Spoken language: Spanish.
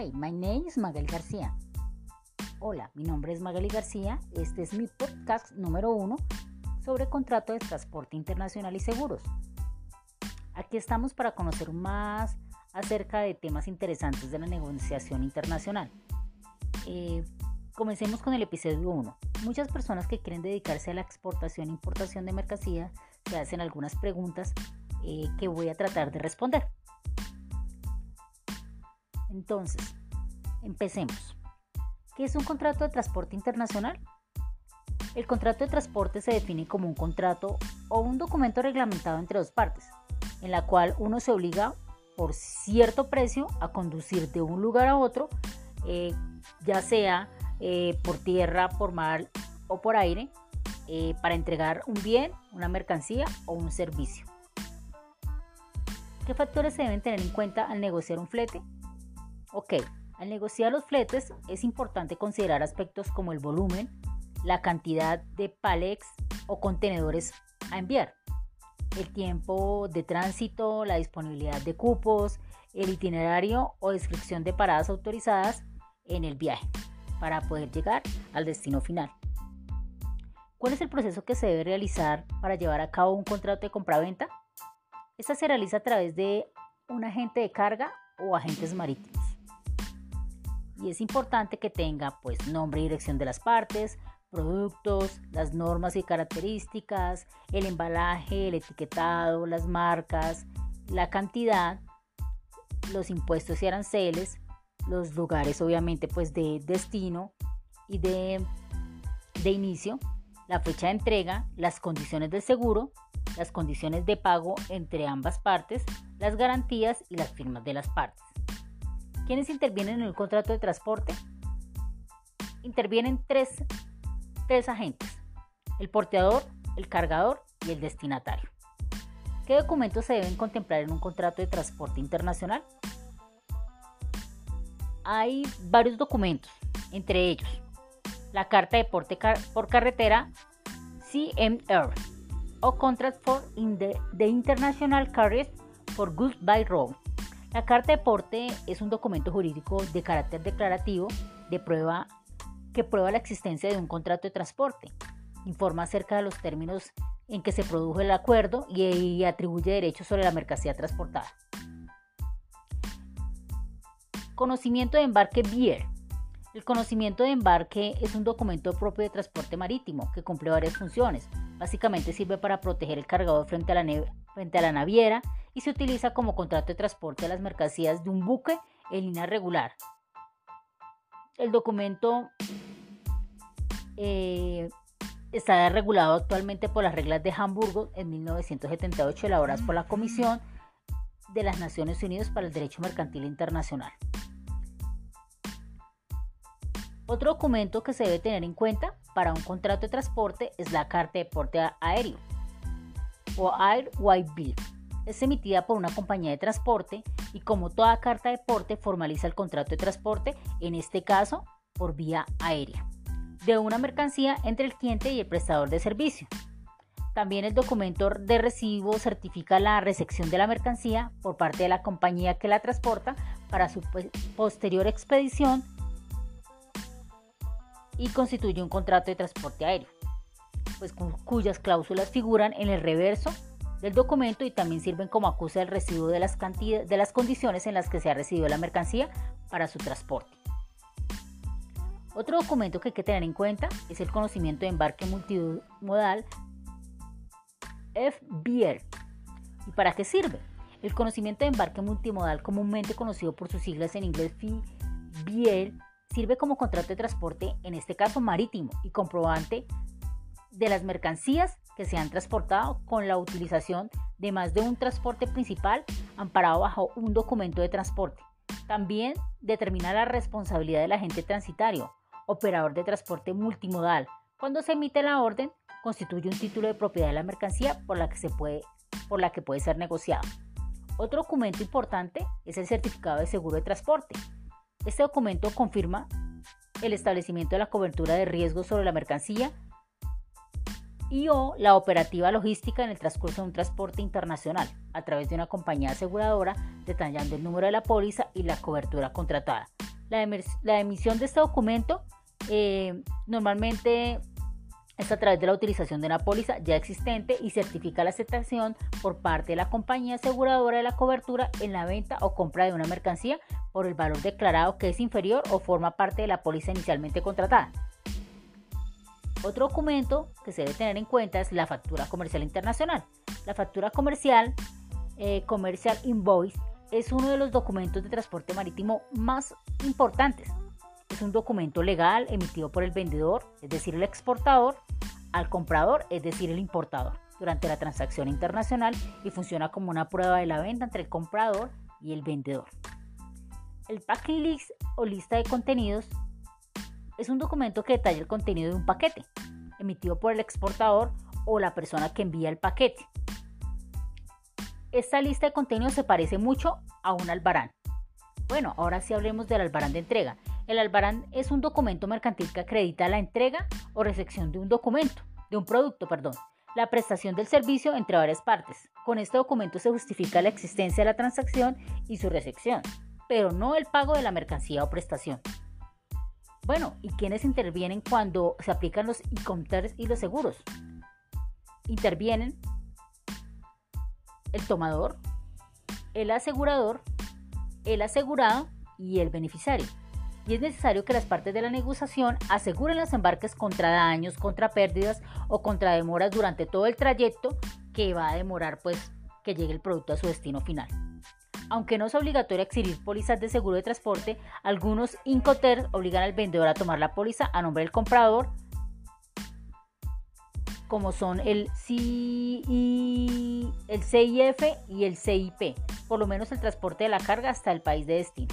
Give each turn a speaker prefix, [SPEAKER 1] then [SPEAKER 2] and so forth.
[SPEAKER 1] Hi, my name is Magali García. Hola, mi nombre es Magali García. Este es mi podcast número uno sobre contrato de transporte internacional y seguros. Aquí estamos para conocer más acerca de temas interesantes de la negociación internacional. Eh, comencemos con el episodio 1. Muchas personas que quieren dedicarse a la exportación e importación de mercancía se hacen algunas preguntas eh, que voy a tratar de responder. Entonces, empecemos. ¿Qué es un contrato de transporte internacional? El contrato de transporte se define como un contrato o un documento reglamentado entre dos partes, en la cual uno se obliga por cierto precio a conducir de un lugar a otro, eh, ya sea eh, por tierra, por mar o por aire, eh, para entregar un bien, una mercancía o un servicio. ¿Qué factores se deben tener en cuenta al negociar un flete? Ok, al negociar los fletes es importante considerar aspectos como el volumen, la cantidad de palex o contenedores a enviar, el tiempo de tránsito, la disponibilidad de cupos, el itinerario o descripción de paradas autorizadas en el viaje para poder llegar al destino final. ¿Cuál es el proceso que se debe realizar para llevar a cabo un contrato de compraventa? Esta se realiza a través de un agente de carga o agentes marítimos y es importante que tenga pues nombre y dirección de las partes, productos, las normas y características, el embalaje, el etiquetado, las marcas, la cantidad, los impuestos y aranceles, los lugares obviamente pues de destino y de, de inicio, la fecha de entrega, las condiciones del seguro, las condiciones de pago entre ambas partes, las garantías y las firmas de las partes. ¿Quiénes intervienen en el contrato de transporte? Intervienen tres, tres agentes, el porteador, el cargador y el destinatario. ¿Qué documentos se deben contemplar en un contrato de transporte internacional? Hay varios documentos, entre ellos la carta de porte por carretera CMR o Contract for the, International Carriers for Goods by Road la carta de porte es un documento jurídico de carácter declarativo de prueba que prueba la existencia de un contrato de transporte. Informa acerca de los términos en que se produjo el acuerdo y, atribuye derechos sobre la mercancía transportada. Conocimiento de embarque BIER. El conocimiento de embarque es un documento propio de transporte marítimo que cumple varias funciones. Básicamente sirve para proteger el cargador frente a la, naviera y se utiliza como contrato de transporte de las mercancías de un buque en línea regular. El documento eh, está regulado actualmente por las reglas de Hamburgo en 1978 elaboradas por la Comisión de las Naciones Unidas para el Derecho Mercantil Internacional. Otro documento que se debe tener en cuenta para un contrato de transporte es la Carta de Porte Aéreo o Air White Bill es emitida por una compañía de transporte y como toda carta de porte formaliza el contrato de transporte, en este caso por vía aérea, de una mercancía entre el cliente y el prestador de servicio. También el documento de recibo certifica la recepción de la mercancía por parte de la compañía que la transporta para su posterior expedición y constituye un contrato de transporte aéreo, pues cuyas cláusulas figuran en el reverso del documento y también sirven como acusa del recibo de las, de las condiciones en las que se ha recibido la mercancía para su transporte. Otro documento que hay que tener en cuenta es el conocimiento de embarque multimodal FBL. ¿Y para qué sirve? El conocimiento de embarque multimodal, comúnmente conocido por sus siglas en inglés FBL, sirve como contrato de transporte, en este caso marítimo, y comprobante de las mercancías que se han transportado con la utilización de más de un transporte principal amparado bajo un documento de transporte. También determina la responsabilidad del agente transitario, operador de transporte multimodal. Cuando se emite la orden, constituye un título de propiedad de la mercancía por la que, se puede, por la que puede ser negociado. Otro documento importante es el certificado de seguro de transporte. Este documento confirma el establecimiento de la cobertura de riesgos sobre la mercancía y o la operativa logística en el transcurso de un transporte internacional a través de una compañía aseguradora detallando el número de la póliza y la cobertura contratada. La, emisión de este documento eh, normalmente es a través de la utilización de una póliza ya existente y certifica la aceptación por parte de la compañía aseguradora de la cobertura en la venta o compra de una mercancía por el valor declarado que es inferior o forma parte de la póliza inicialmente contratada. Otro documento que se debe tener en cuenta es la factura comercial internacional. La factura comercial, eh, Commercial Invoice, es uno de los documentos de transporte marítimo más importantes. Un documento legal emitido por el vendedor, es decir, el exportador, al comprador, es decir, el importador, durante la transacción internacional y funciona como una prueba de la venta entre el comprador y el vendedor. El packing list o lista de contenidos es un documento que detalla el contenido de un paquete, emitido por el exportador o la persona que envía el paquete. Esta lista de contenidos se parece mucho a un albarán. Bueno, ahora sí hablemos del albarán de entrega. El albarán es un documento mercantil que acredita la entrega o recepción de un documento, de un producto, perdón, la prestación del servicio entre varias partes. Con este documento se justifica la existencia de la transacción y su recepción, pero no el pago de la mercancía o prestación. Bueno, ¿y quiénes intervienen cuando se aplican los e y los seguros? Intervienen el tomador, el asegurador, el asegurado y el beneficiario. Y es necesario que las partes de la negociación aseguren los embarques contra daños, contra pérdidas o contra demoras durante todo el trayecto que va a demorar pues que llegue el producto a su destino final. Aunque no es obligatorio adquirir pólizas de seguro de transporte, algunos Incoterms obligan al vendedor a tomar la póliza a nombre del comprador, como son el, el CIF y el CIP, por lo menos el transporte de la carga hasta el país de destino.